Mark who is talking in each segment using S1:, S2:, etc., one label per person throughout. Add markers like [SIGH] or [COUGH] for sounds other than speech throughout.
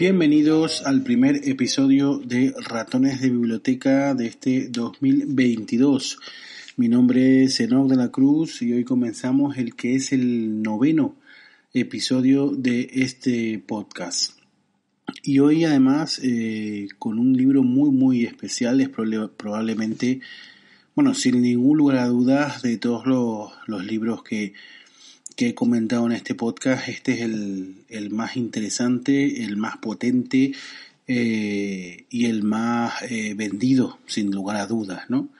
S1: Bienvenidos al primer episodio de Ratones de Biblioteca de este 2022. Mi nombre es Enoch de la Cruz y hoy comenzamos el que es el noveno episodio de este podcast. Y hoy además eh, con un libro muy muy especial, es probablemente, bueno, sin ningún lugar a dudas de todos los, libros que, que, he comentado en este podcast, este es el, más interesante, el más potente eh, y el más eh, vendido, sin lugar a dudas, ¿no?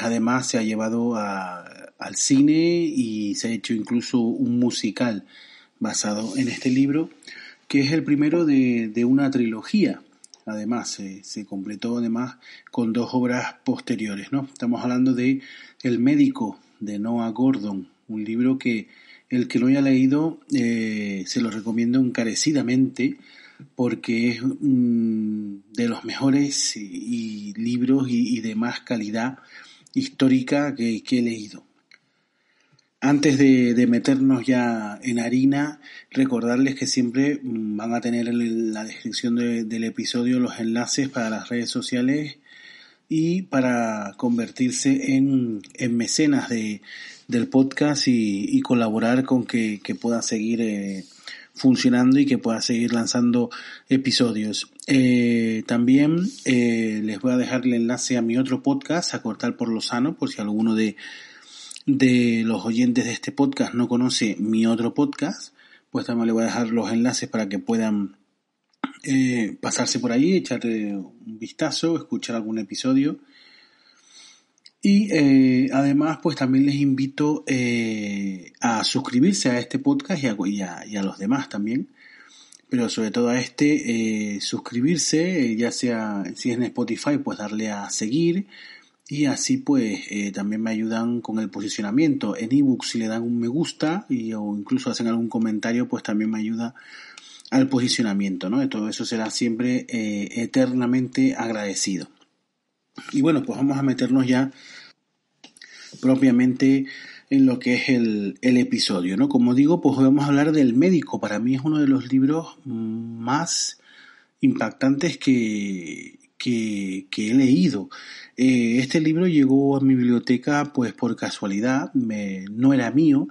S1: además se ha llevado al cine y se ha hecho incluso un musical basado en este libro que es el primero de, una trilogía. Además, se completó además con dos obras posteriores, ¿no? Estamos hablando de El médico de Noah Gordon, un libro que el que lo haya leído eh, se lo recomiendo encarecidamente porque es de los mejores y, libros y, de más calidad histórica que he leído. Antes de, meternos ya en harina, recordarles que siempre mm, van a tener en la descripción del episodio los enlaces para las redes sociales y para convertirse en, mecenas de, del podcast y, colaborar con que, pueda seguir eh, funcionando y que pueda seguir lanzando episodios. Eh, también eh, les voy a dejar el enlace a mi otro podcast, a cortar por lo sano, por si alguno de de los oyentes de este podcast no conoce mi otro podcast, pues también le voy a dejar los enlaces para que puedan eh, pasarse por ahí, echarle un vistazo, escuchar algún episodio. Y eh, además, pues también les invito eh, a suscribirse a este podcast y a, los demás también. Pero sobre todo a este, suscribirse, ya sea si es en Spotify, pues darle a seguir y así pues también me ayudan con el posicionamiento. En ebook si le dan un me gusta y, o incluso hacen algún comentario pues también me ayuda al posicionamiento, ¿no? De todo eso será siempre eh, eternamente agradecido. Y bueno, pues vamos a meternos ya propiamente en lo que es el, episodio, ¿no? Como digo, pues vamos a hablar del médico. Para mí es uno de los libros más impactantes que, que, he leído. Eh, este libro llegó a mi biblioteca pues por casualidad, me, no era mío.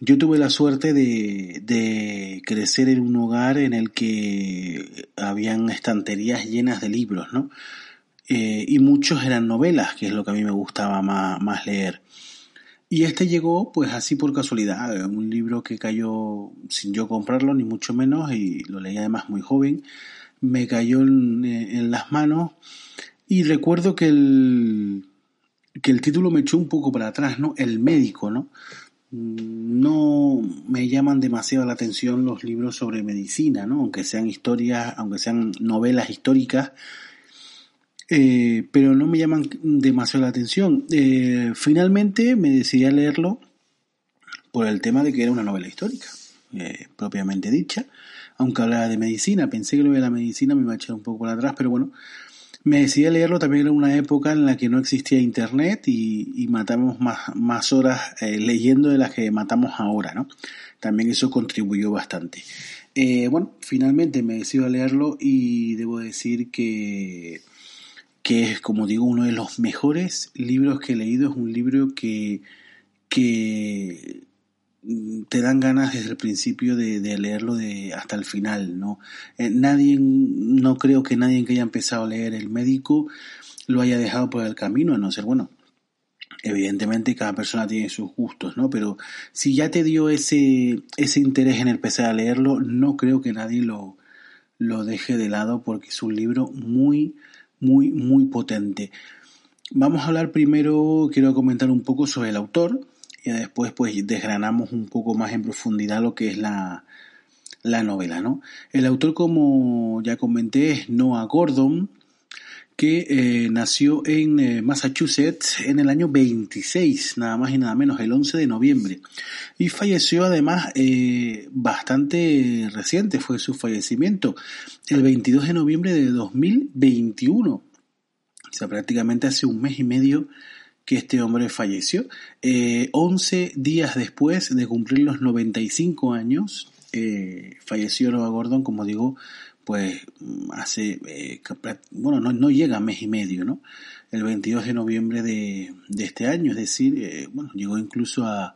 S1: Yo tuve la suerte de, de, crecer en un hogar en el que habían estanterías llenas de libros, ¿no? Eh, y muchos eran novelas, que es lo que a mí me gustaba más, más leer. Y este llegó pues así por casualidad, un libro que cayó sin yo comprarlo, ni mucho menos, y lo leí además muy joven me cayó en, las manos y recuerdo que el, que el título me echó un poco para atrás, ¿no? El médico, ¿no? No me llaman demasiado la atención los libros sobre medicina, ¿no? Aunque sean historias, aunque sean novelas históricas, eh, pero no me llaman demasiado la atención. Eh, finalmente me decidí a leerlo por el tema de que era una novela histórica, eh, propiamente dicha aunque hablaba de medicina. Pensé que lo de la medicina me iba un poco para atrás, pero bueno, me decidí a leerlo también en una época en la que no existía internet y, matamos más, horas eh, leyendo de las que matamos ahora, ¿no? También eso contribuyó bastante. Eh, bueno, finalmente me decido a leerlo y debo decir que, que es, como digo, uno de los mejores libros que he leído. Es un libro que, que te dan ganas desde el principio de, leerlo de hasta el final, ¿no? Eh, nadie, no creo que nadie que haya empezado a leer El médico lo haya dejado por el camino, a no ser, bueno, evidentemente cada persona tiene sus gustos, ¿no? Pero si ya te dio ese, ese interés en empezar a leerlo, no creo que nadie lo, lo deje de lado porque es un libro muy, muy, muy potente. Vamos a hablar primero, quiero comentar un poco sobre el autor, y después pues desgranamos un poco más en profundidad lo que es la, la novela, ¿no? El autor, como ya comenté, es Noah Gordon, que eh, nació en eh, Massachusetts en el año 26, nada más y nada menos, el 11 de noviembre. Y falleció además eh, bastante reciente, fue su fallecimiento, el 22 de noviembre de 2021. O sea, prácticamente hace un mes y medio que este hombre falleció. Eh, 11 días después de cumplir los 95 años, Eh, falleció Nova Gordon, como digo, pues hace, eh, bueno, no, no, llega a mes y medio, ¿no? El 22 de noviembre de, de este año, es decir, eh, bueno, llegó incluso a,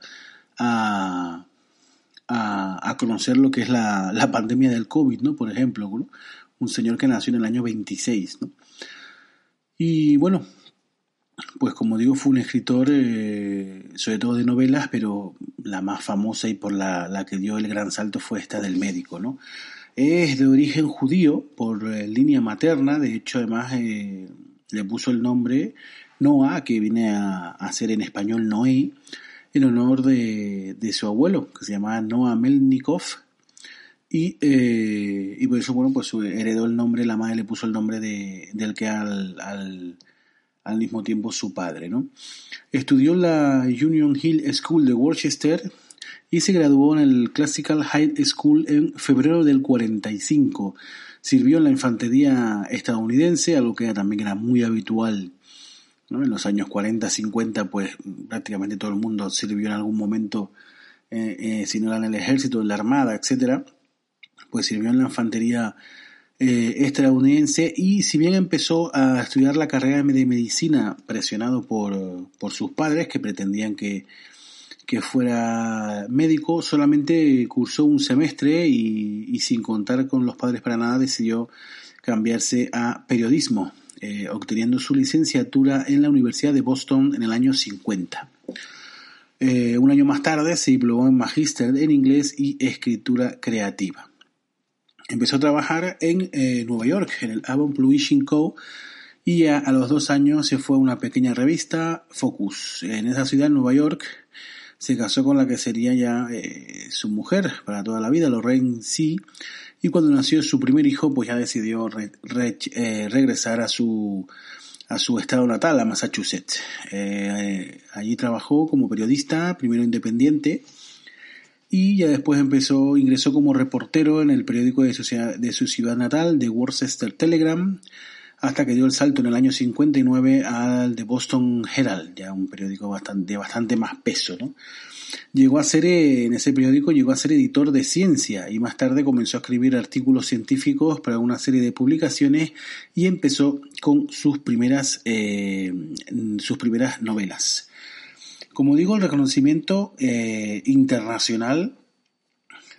S1: a, a, conocer lo que es la, la, pandemia del COVID, ¿no? Por ejemplo, un señor que nació en el año 26, ¿no? Y bueno, pues como digo, fue un escritor eh, sobre todo de novelas, pero la más famosa y por la, la, que dio el gran salto fue esta del médico, ¿no? Es de origen judío por eh, línea materna, de hecho además eh, le puso el nombre Noah, que viene a, a, ser en español Noé, en honor de, de, su abuelo, que se llamaba Noah Melnikov, y, y por eso, bueno, pues heredó el nombre, la madre le puso el nombre de, del que al, al mismo tiempo su padre, ¿no? Estudió en la Union Hill School de Worcester y se graduó en el Classical High School en febrero del 45. Sirvió en la infantería estadounidense, algo que también era muy habitual en los años 40, 50, pues prácticamente todo el mundo sirvió en algún momento, eh, eh, si no era en el ejército, en la armada, etcétera, pues sirvió en la infantería eh, estadounidense y si bien empezó a estudiar la carrera de medicina presionado por, por sus padres que pretendían que que fuera médico, solamente cursó un semestre y, sin contar con los padres para nada decidió cambiarse a periodismo, eh, obteniendo su licenciatura en la Universidad de Boston en el año 50. Eh, un año más tarde se diplomó en magíster en inglés y escritura creativa. Empezó a trabajar en eh, Nueva York, en el Avon Publishing Co., y a, a, los dos años se fue a una pequeña revista, Focus. En esa ciudad, Nueva York, se casó con la que sería ya eh, su mujer para toda la vida, Lorraine C. Y cuando nació su primer hijo, pues ya decidió eh, regresar a su, a su estado natal, a Massachusetts. Allí trabajó como periodista, primero independiente, y ya después empezó, ingresó como reportero en el periódico de su, ciudad natal, The Worcester Telegram, hasta que dio el salto en el año 59 al The Boston Herald, ya un periódico de bastante más peso, ¿no? Llegó a ser, eh, en ese periódico llegó a ser editor de ciencia y más tarde comenzó a escribir artículos científicos para una serie de publicaciones y empezó con sus primeras, eh, sus primeras novelas. Como digo, el reconocimiento eh, internacional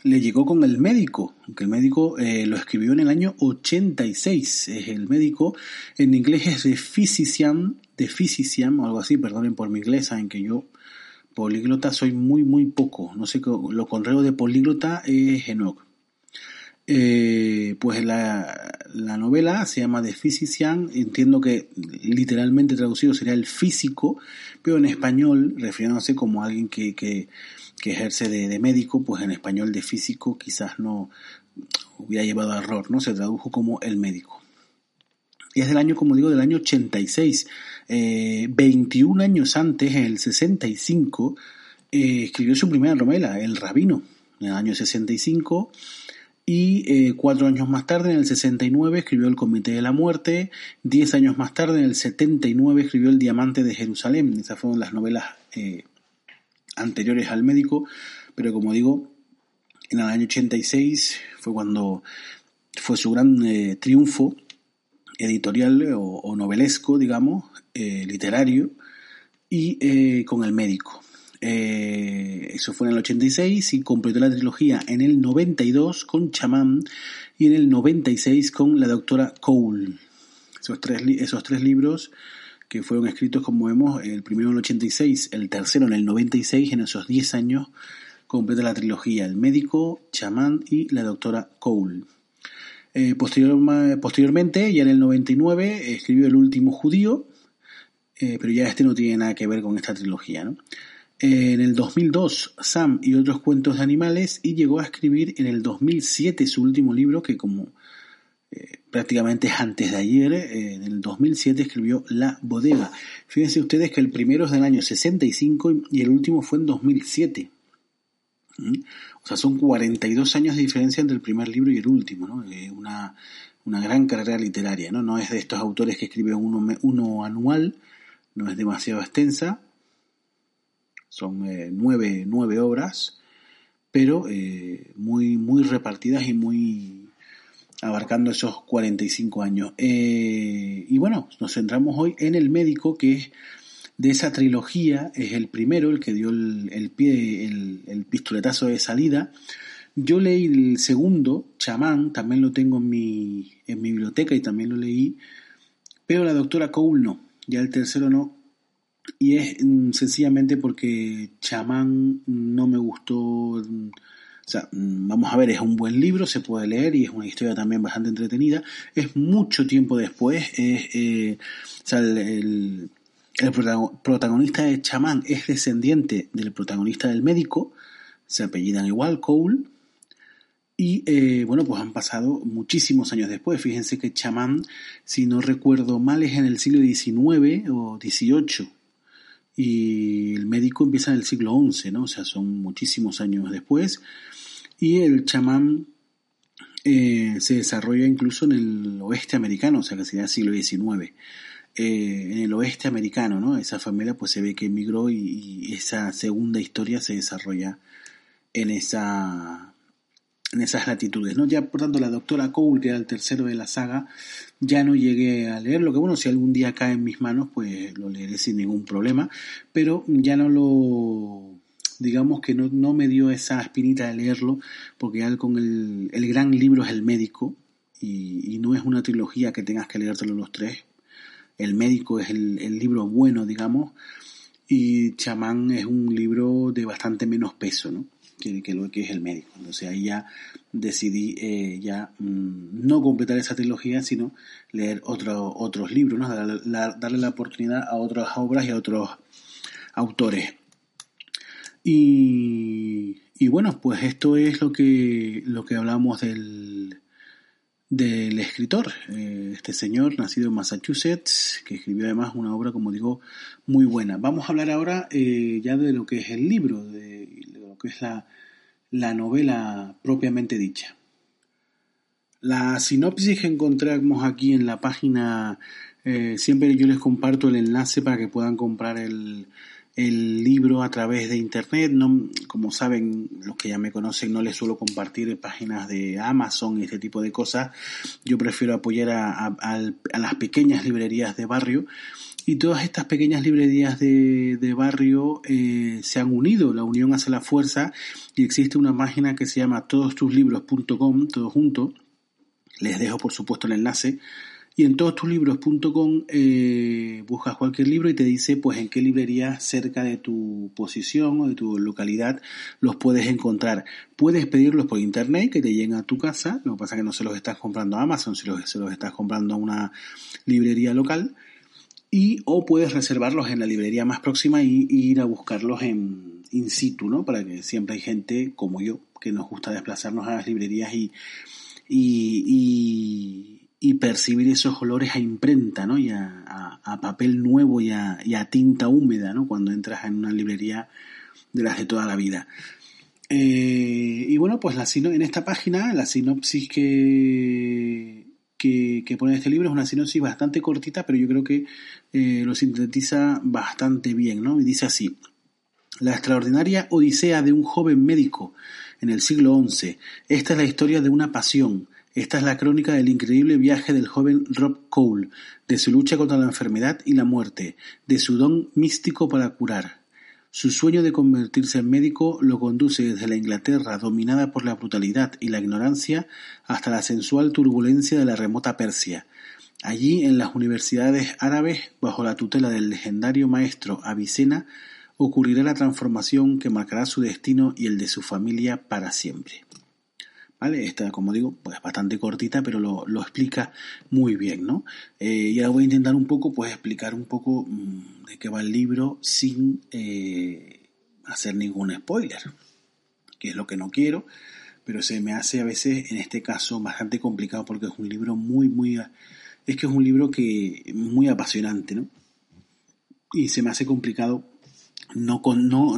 S1: le llegó con el médico, aunque el médico eh, lo escribió en el año 86. Es el médico, en inglés es de physician, de physician o algo así, perdonen por mi inglés, saben que yo políglota soy muy, muy poco. No sé, lo contrario de políglota es Enoch. Eh, pues la, la, novela se llama The Physician, entiendo que literalmente traducido sería el físico, pero en español, refiriéndose como alguien que, que ejerce de, médico, pues en español de físico quizás no hubiera llevado a error, ¿no? Se tradujo como el médico. Y es del año, como digo, del año 86. 21 eh, años antes, en el 65, eh, escribió su primera novela, El Rabino, en el año 65. Y eh, cuatro años más tarde, en el 69, escribió El Comité de la Muerte. Diez años más tarde, en el 79, escribió El Diamante de Jerusalén. Esas fueron las novelas anteriores al médico, pero como digo, en el año 86 fue cuando fue su gran eh, triunfo editorial o, novelesco, digamos, eh, literario, y eh, con el médico. Eso fue en el 86 y completó la trilogía en el 92 con Chamán y en el 96 con la doctora Cole. Esos tres, esos tres libros que fueron escritos, como vemos, el primero en el 86, el tercero en el 96, en esos 10 años completa la trilogía El médico, Chamán y la doctora Cole. Eh, posteriormente, ya en el 99, escribió El último judío, eh, pero ya este no tiene nada que ver con esta trilogía. ¿no? En el 2002, Sam y otros cuentos de animales, y llegó a escribir en el 2007 su último libro, que como eh, prácticamente antes de ayer, eh, en el 2007, escribió La Bodega. Fíjense ustedes que el primero es del año 65 y el último fue en 2007. ¿Mm? O sea, son 42 años de diferencia entre el primer libro y el último, ¿no? Eh, una, una, gran carrera literaria, ¿no? No es de estos autores que escriben uno, uno anual, no es demasiado extensa, son nueve, nueve obras, pero eh, muy, muy repartidas y muy abarcando esos 45 años. Eh, y bueno, nos centramos hoy en el médico, que es de esa trilogía, es el primero, el que dio el, pie, el, el, pistoletazo de salida. Yo leí el segundo, Chamán, también lo tengo en mi, en mi biblioteca y también lo leí, pero la doctora Cole no, ya el tercero no, y es mm, sencillamente porque Chamán no me gustó. Mm, o sea, mm, vamos a ver, es un buen libro, se puede leer y es una historia también bastante entretenida. Es mucho tiempo después. Es, eh, o sea, el, protagonista de Chamán es descendiente del protagonista del médico. Se apellidan igual, Cole. Y eh, bueno, pues han pasado muchísimos años después. Fíjense que Chamán, si no recuerdo mal, es en el siglo XIX o XVIII y el médico empieza en el siglo XI, ¿no? O sea, son muchísimos años después. Y el chamán eh, se desarrolla incluso en el oeste americano, o sea, que sería el siglo XIX. Eh, en el oeste americano, ¿no? Esa familia pues se ve que emigró y esa segunda historia se desarrolla en esa en esas latitudes, ¿no? Ya, por tanto, la doctora Cole, que era el tercero de la saga, ya no llegué a leerlo, que bueno, si algún día cae en mis manos, pues lo leeré sin ningún problema, pero ya no lo, digamos que no, no me dio esa espinita de leerlo, porque ya con el, el gran libro es El médico, y, y, no es una trilogía que tengas que leértelo los tres, el médico es el, el libro bueno, digamos, y Chamán es un libro de bastante menos peso, ¿no? Que, lo que es el médico. Entonces ahí ya decidí eh, ya mm, no completar esa trilogía, sino leer otro, otros libros, ¿no? darle, la, oportunidad a otras obras y a otros autores. Y, y, bueno, pues esto es lo que, lo que hablamos del, del escritor, eh, este señor nacido en Massachusetts, que escribió además una obra, como digo, muy buena. Vamos a hablar ahora eh, ya de lo que es el libro, de, que es la, la novela propiamente dicha. La sinopsis que encontramos aquí en la página, eh, siempre yo les comparto el enlace para que puedan comprar el, el libro a través de internet. No, como saben, los que ya me conocen, no les suelo compartir páginas de Amazon y este tipo de cosas. Yo prefiero apoyar a, las pequeñas librerías de barrio. Y todas estas pequeñas librerías de, de barrio eh, se han unido, la unión hace la fuerza y existe una página que se llama todostuslibros.com, todo junto. Les dejo por supuesto el enlace y en todostuslibros.com eh, buscas cualquier libro y te dice pues en qué librería cerca de tu posición o de tu localidad los puedes encontrar. Puedes pedirlos por internet que te lleguen a tu casa, lo que pasa es que no se los estás comprando a Amazon, si se los estás comprando a una librería local. Y o puedes reservarlos en la librería más próxima y, ir a buscarlos en in situ, ¿no? Para que siempre hay gente como yo que nos gusta desplazarnos a las librerías y, y y percibir esos olores a imprenta, ¿no? Y a, papel nuevo y a, tinta húmeda, ¿no? Cuando entras en una librería de las de toda la vida. Eh, y bueno, pues la en esta página, la sinopsis que, que, pone este libro es una sinopsis bastante cortita, pero yo creo que eh, lo sintetiza bastante bien, ¿no? Y dice así, la extraordinaria odisea de un joven médico en el siglo XI. Esta es la historia de una pasión, esta es la crónica del increíble viaje del joven Rob Cole, de su lucha contra la enfermedad y la muerte, de su don místico para curar. Su sueño de convertirse en médico lo conduce desde la Inglaterra dominada por la brutalidad y la ignorancia hasta la sensual turbulencia de la remota Persia. Allí, en las universidades árabes, bajo la tutela del legendario maestro Avicena, ocurrirá la transformación que marcará su destino y el de su familia para siempre. ¿Vale? Esta, como digo, pues bastante cortita, pero lo, lo explica muy bien, ¿no? Eh, y ahora voy a intentar un poco, pues explicar un poco mmm, de qué va el libro sin eh, hacer ningún spoiler, que es lo que no quiero, pero se me hace a veces, en este caso, bastante complicado porque es un libro muy, muy... Es que es un libro que muy apasionante, ¿no? Y se me hace complicado no, con, no,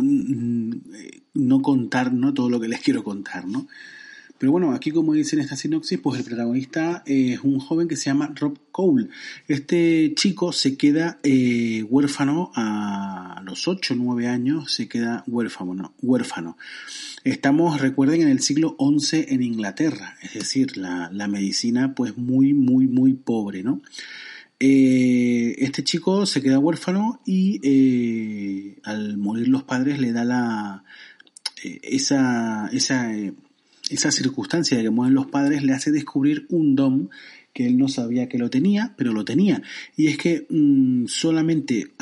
S1: no contar ¿no? todo lo que les quiero contar, ¿no? Pero bueno, aquí como dice en esta sinopsis, pues el protagonista es un joven que se llama Rob Cole. Este chico se queda eh, huérfano a los 8 o 9 años, se queda huérfano, huérfano. Estamos, recuerden, en el siglo XI en Inglaterra, es decir, la, la medicina pues muy, muy, muy pobre, ¿no? Eh, este chico se queda huérfano y eh, al morir los padres le da la eh, esa, esa, esa circunstancia de que mueren los padres le hace descubrir un don que él no sabía que lo tenía, pero lo tenía. Y es que mm, solamente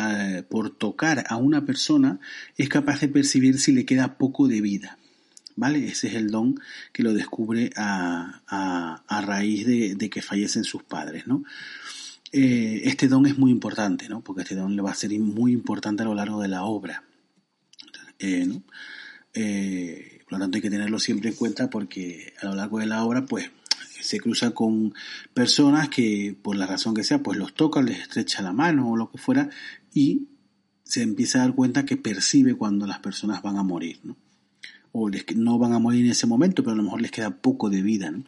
S1: por tocar a una persona es capaz de percibir si le queda poco de vida. ¿Vale? Ese es el don que lo descubre a, a, raíz de, de, que fallecen sus padres, ¿no? Eh, este don es muy importante, ¿no? Porque este don le va a ser muy importante a lo largo de la obra. Eh, eh, por lo tanto hay que tenerlo siempre en cuenta porque a lo largo de la obra pues se cruza con personas que por la razón que sea pues los toca, les estrecha la mano o lo que fuera y se empieza a dar cuenta que percibe cuando las personas van a morir, ¿no? O les, no van a morir en ese momento, pero a lo mejor les queda poco de vida, ¿no?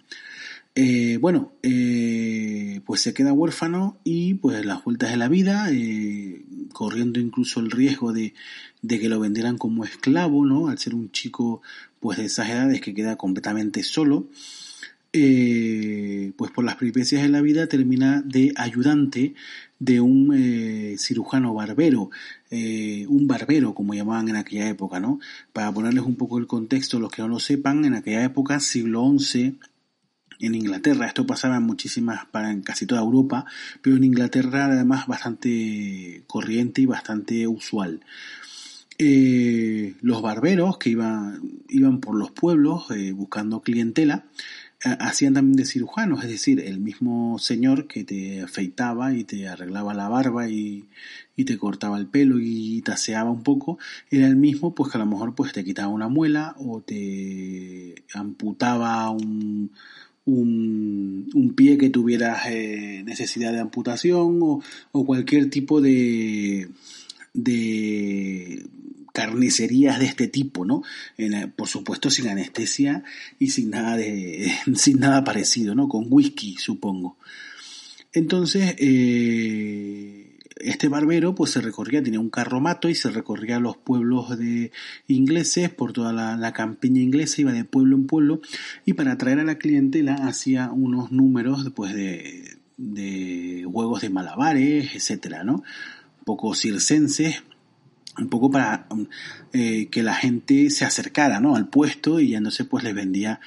S1: Eh, bueno, eh, pues se queda huérfano y pues las vueltas de la vida, eh, corriendo incluso el riesgo de, de, que lo vendieran como esclavo, ¿no? Al ser un chico pues de esas edades que queda completamente solo, pues por las peripecias de la vida termina de ayudante de un cirujano barbero, un barbero como llamaban en aquella época, ¿no? Para ponerles un poco el contexto, los que no lo sepan, en aquella época, siglo XI, en Inglaterra. Esto pasaba en muchísimas, en casi toda Europa, pero en Inglaterra además bastante corriente y bastante usual. Eh, los barberos que iban, iban por los pueblos eh, buscando clientela, hacían también de cirujanos, es decir, el mismo señor que te afeitaba y te arreglaba la barba y, y te cortaba el pelo y taseaba un poco, era el mismo pues que a lo mejor pues te quitaba una muela o te amputaba un, un, un pie que tuviera eh, necesidad de amputación o, o cualquier tipo de, de carnicerías de este tipo, ¿no? por supuesto sin anestesia y sin nada de, [LAUGHS] sin nada parecido, ¿no? Con whisky, supongo. Entonces, eh, este barbero pues se recorría, tenía un carromato y se recorría los pueblos de ingleses por toda la, campiña inglesa, iba de pueblo en pueblo y para atraer a la clientela hacía unos números pues de, de juegos de malabares, etcétera, ¿no? Poco circenses, un poco para eh, que la gente se acercara ¿no? al puesto y entonces pues les vendía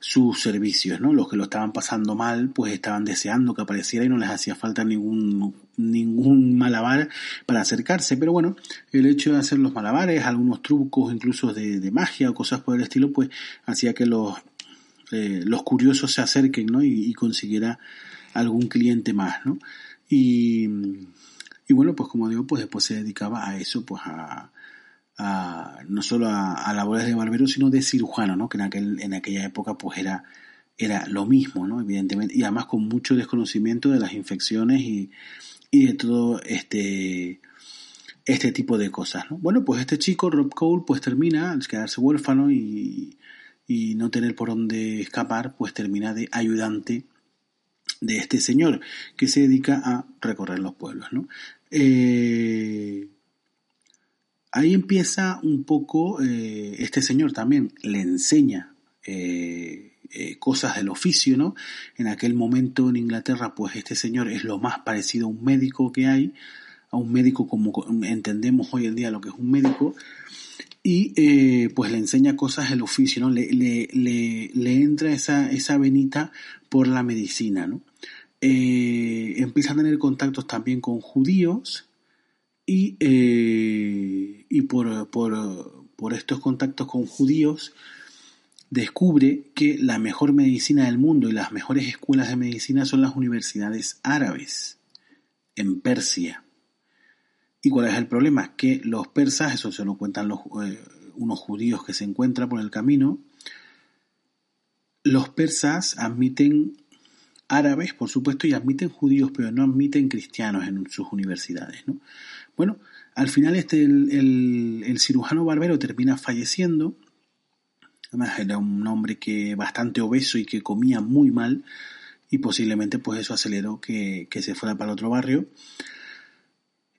S1: sus servicios, ¿no? Los que lo estaban pasando mal, pues estaban deseando que apareciera y no les hacía falta ningún, ningún malabar para acercarse. Pero bueno, el hecho de hacer los malabares, algunos trucos incluso de, magia o cosas por el estilo, pues hacía que los, eh, los curiosos se acerquen, ¿no? Y, y, consiguiera algún cliente más, ¿no? Y, y bueno, pues como digo, pues después se dedicaba a eso, pues a, no solo a, labores de barbero, sino de cirujano, ¿no? Que en, aquel, en aquella época pues era, era lo mismo, ¿no? Evidentemente, y además con mucho desconocimiento de las infecciones y, y de todo este, este tipo de cosas, ¿no? Bueno, pues este chico, Rob Cole, pues termina al quedarse huérfano y, y no tener por dónde escapar, pues termina de ayudante de este señor que se dedica a recorrer los pueblos, ¿no? Eh, ahí empieza un poco, eh, este señor también le enseña eh, cosas del oficio, ¿no? En aquel momento en Inglaterra, pues este señor es lo más parecido a un médico que hay, a un médico como entendemos hoy en día lo que es un médico, y pues le enseña cosas del oficio, ¿no? Le, le, le, entra esa, esa venita por la medicina, ¿no? Empieza a tener contactos también con judíos, y, eh, y por, por, por estos contactos con judíos descubre que la mejor medicina del mundo y las mejores escuelas de medicina son las universidades árabes en Persia. ¿Y cuál es el problema? Que los persas, eso se lo cuentan eh, unos judíos que se encuentran por el camino, los persas admiten árabes, por supuesto, y admiten judíos, pero no admiten cristianos en sus universidades. ¿no? Bueno, al final este, el, cirujano barbero termina falleciendo Además era un hombre que bastante obeso y que comía muy mal y posiblemente pues eso aceleró que, que se fuera para otro barrio.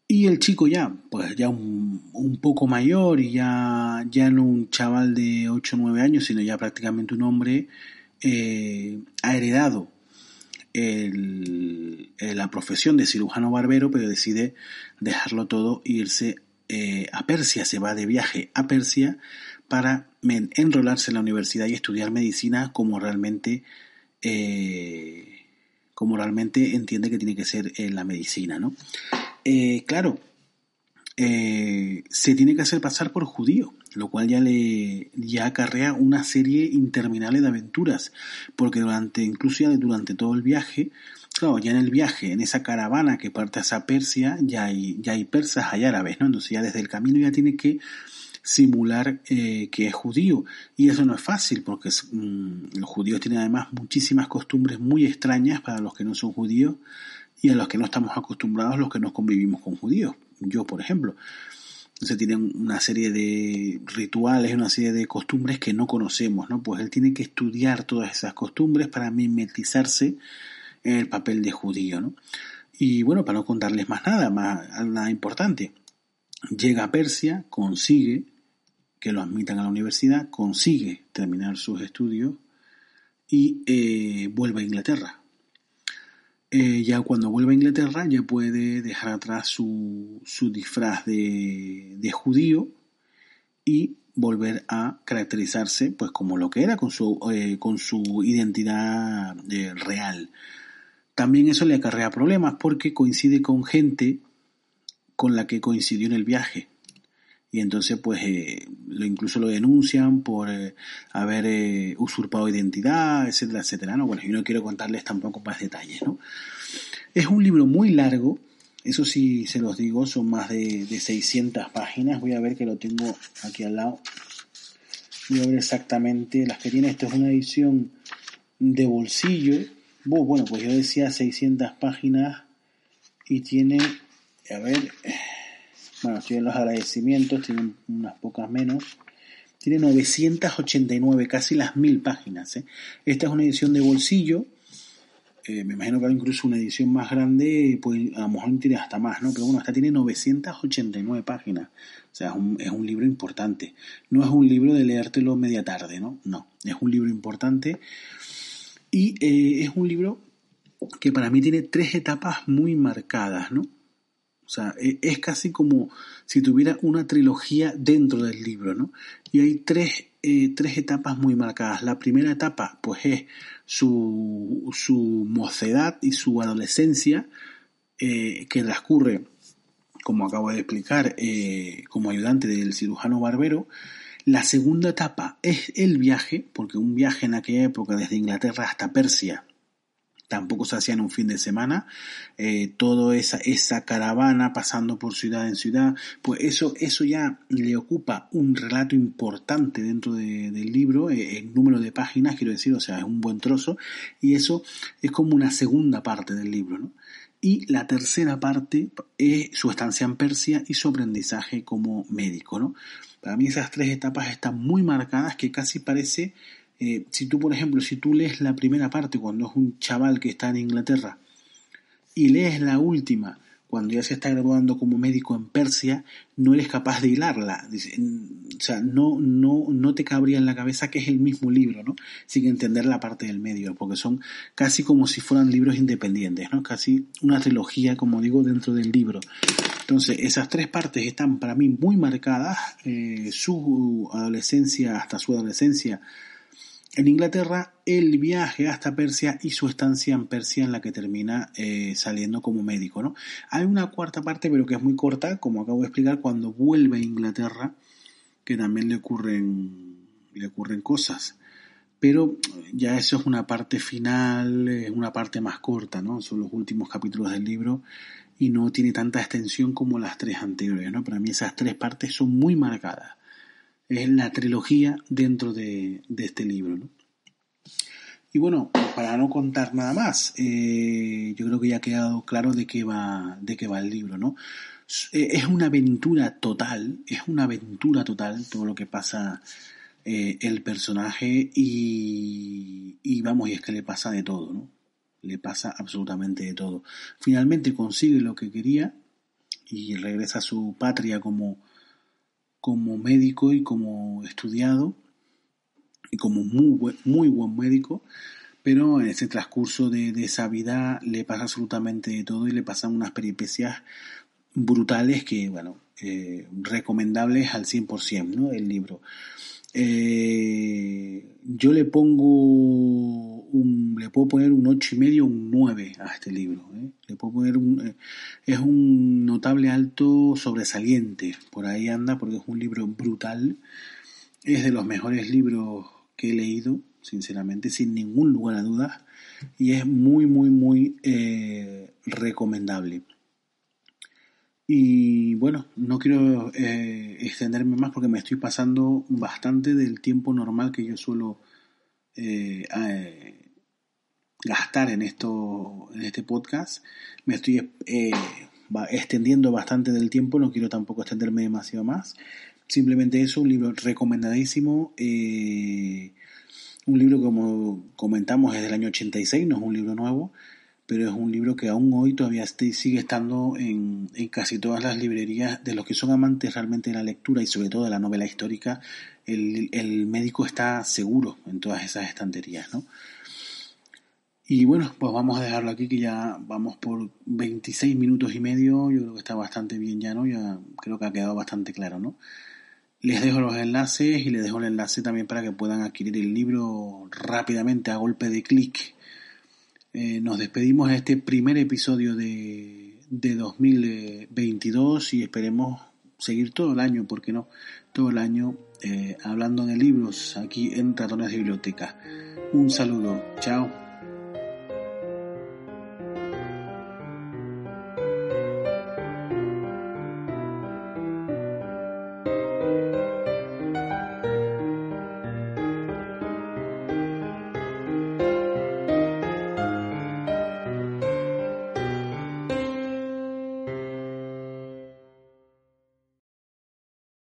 S1: Y el chico ya, pues ya un, poco mayor y ya, ya no un chaval de 8 o 9 años, sino ya prácticamente un hombre, eh, ha heredado el, la profesión de cirujano barbero, pero decide dejarlo todo e irse eh, a Persia, se va de viaje a Persia para enrolarse en la universidad y estudiar medicina como realmente eh, como realmente entiende que tiene que ser en la medicina, ¿no? Eh, claro, eh, se tiene que hacer pasar por judío, lo cual ya le ya acarrea una serie interminable de aventuras, porque durante, incluso ya durante todo el viaje, claro, ya en el viaje, en esa caravana que parte hacia Persia, ya hay, ya hay persas, hay árabes, ¿no? Entonces ya desde el camino ya tiene que simular eh, que es judío. Y eso no es fácil porque mm, los judíos tienen además muchísimas costumbres muy extrañas para los que no son judíos y a los que no estamos acostumbrados los que no convivimos con judíos. Yo, por ejemplo. Entonces tienen una serie de rituales, una serie de costumbres que no conocemos, ¿no? Pues él tiene que estudiar todas esas costumbres para mimetizarse en el papel de judío, ¿no? Y bueno, para no contarles más nada, más nada importante, llega a Persia, consigue que lo admitan a la universidad, consigue terminar sus estudios y eh, vuelve a Inglaterra. Eh, ya cuando vuelve a Inglaterra ya puede dejar atrás su, su disfraz de, de, judío y volver a caracterizarse pues como lo que era con su, eh, con su identidad real. También eso le acarrea problemas porque coincide con gente con la que coincidió en el viaje y entonces pues eh, incluso lo denuncian por eh, haber eh, usurpado identidad, etcétera, etcétera. No, bueno, yo no quiero contarles tampoco más detalles, ¿no? Es un libro muy largo, eso sí se los digo, son más de, de 600 páginas. Voy a ver que lo tengo aquí al lado. Voy a ver exactamente las que tiene. Esto es una edición de bolsillo. Bueno, pues yo decía 600 páginas y tiene, a ver, bueno, estoy los agradecimientos, tiene unas pocas menos. Tiene 989, casi las mil páginas. ¿eh? Esta es una edición de bolsillo. Eh, me imagino que hay incluso una edición más grande, pues a lo mejor tiene hasta más, ¿no? Pero bueno, esta tiene 989 páginas. O sea, es un, es un libro importante. No es un libro de leértelo media tarde, ¿no? No, es un libro importante. Y eh, es un libro que para mí tiene tres etapas muy marcadas, ¿no? O sea, e, es casi como si tuviera una trilogía dentro del libro, ¿no? Y hay tres, eh, tres etapas muy marcadas. La primera etapa, pues, es su, su mocedad y su adolescencia, eh, que transcurre, como acabo de explicar, eh, como ayudante del cirujano barbero. La segunda etapa es el viaje, porque un viaje en aquella época desde Inglaterra hasta Persia tampoco se hacía en un fin de semana, eh, toda esa, caravana pasando por ciudad en ciudad, pues eso, eso ya le ocupa un relato importante dentro del libro, eh, en número de páginas, quiero decir, o sea, es un buen trozo, y eso es como una segunda parte del libro, ¿no? Y la tercera parte es su estancia en Persia y su aprendizaje como médico, ¿no? Para mí esas tres etapas están muy marcadas que casi parece eh, si tú, por ejemplo, si tú lees la primera parte cuando es un chaval que está en Inglaterra y lees la última cuando ya se está graduando como médico en Persia, no eres capaz de hilarla. O sea, no, no, no te cabría en la cabeza que es el mismo libro, ¿no? Sin entender la parte del medio, porque son casi como si fueran libros independientes, ¿no? Casi una trilogía, como digo, dentro del libro. Entonces, esas tres partes están para mí muy marcadas. Eh, su adolescencia hasta su adolescencia en Inglaterra, el viaje hasta Persia y su estancia en Persia en la que termina eh, saliendo como médico. ¿no? Hay una cuarta parte, pero que es muy corta, como acabo de explicar, cuando vuelve a Inglaterra, que también le ocurren, le ocurren cosas. Pero ya eso es una parte final, es una parte más corta, ¿no? Son los últimos capítulos del libro y no tiene tanta extensión como las tres anteriores, ¿no? Para mí esas tres partes son muy marcadas es la trilogía dentro de, este libro. ¿no? Y bueno, para no contar nada más, eh, yo creo que ya ha quedado claro de qué va, de qué va el libro, ¿no? Eh, es una aventura total, es una aventura total todo lo que pasa eh, el personaje y, y vamos, y es que le pasa de todo, ¿no? Le pasa absolutamente de todo. Finalmente consigue lo que quería y regresa a su patria como, como médico y como estudiado y como muy, muy buen médico, pero en ese transcurso de, esa vida le pasa absolutamente de todo y le pasan unas peripecias brutales que, bueno, eh, recomendables al 100%, ¿no? El libro. Eh, yo le pongo le puedo poner un ocho y medio, un 9 a este libro. ¿eh? Le puedo poner un, es un notable alto sobresaliente. Por ahí anda porque es un libro brutal. Es de los mejores libros que he leído, sinceramente, sin ningún lugar a dudas, y es muy, muy, muy eh, recomendable. Y bueno, no quiero eh, extenderme más porque me estoy pasando bastante del tiempo normal que yo suelo eh, gastar en esto, en este podcast. Me estoy extendiendo bastante del tiempo, no quiero tampoco extenderme demasiado más. Simplemente eso, un libro recomendadísimo. Eh, un libro, como comentamos, es del año 86, no es un libro nuevo, pero es un libro que aún hoy todavía sigue estando en, casi todas las librerías de los que son amantes realmente de la lectura y sobre todo de la novela histórica. El, el médico está seguro en todas esas estanterías, ¿no? Y bueno, pues vamos a dejarlo aquí que ya vamos por 26 minutos y medio. Yo creo que está bastante bien ya, ¿no? Ya creo que ha quedado bastante claro, ¿no? Les dejo los enlaces y les dejo el enlace también para que puedan adquirir el libro rápidamente a golpe de clic. Eh, nos despedimos de este primer episodio de, de 2022 y esperemos seguir todo el año, porque no? Todo el año eh, hablando de libros aquí en Ratones Biblioteca. Un saludo, chao.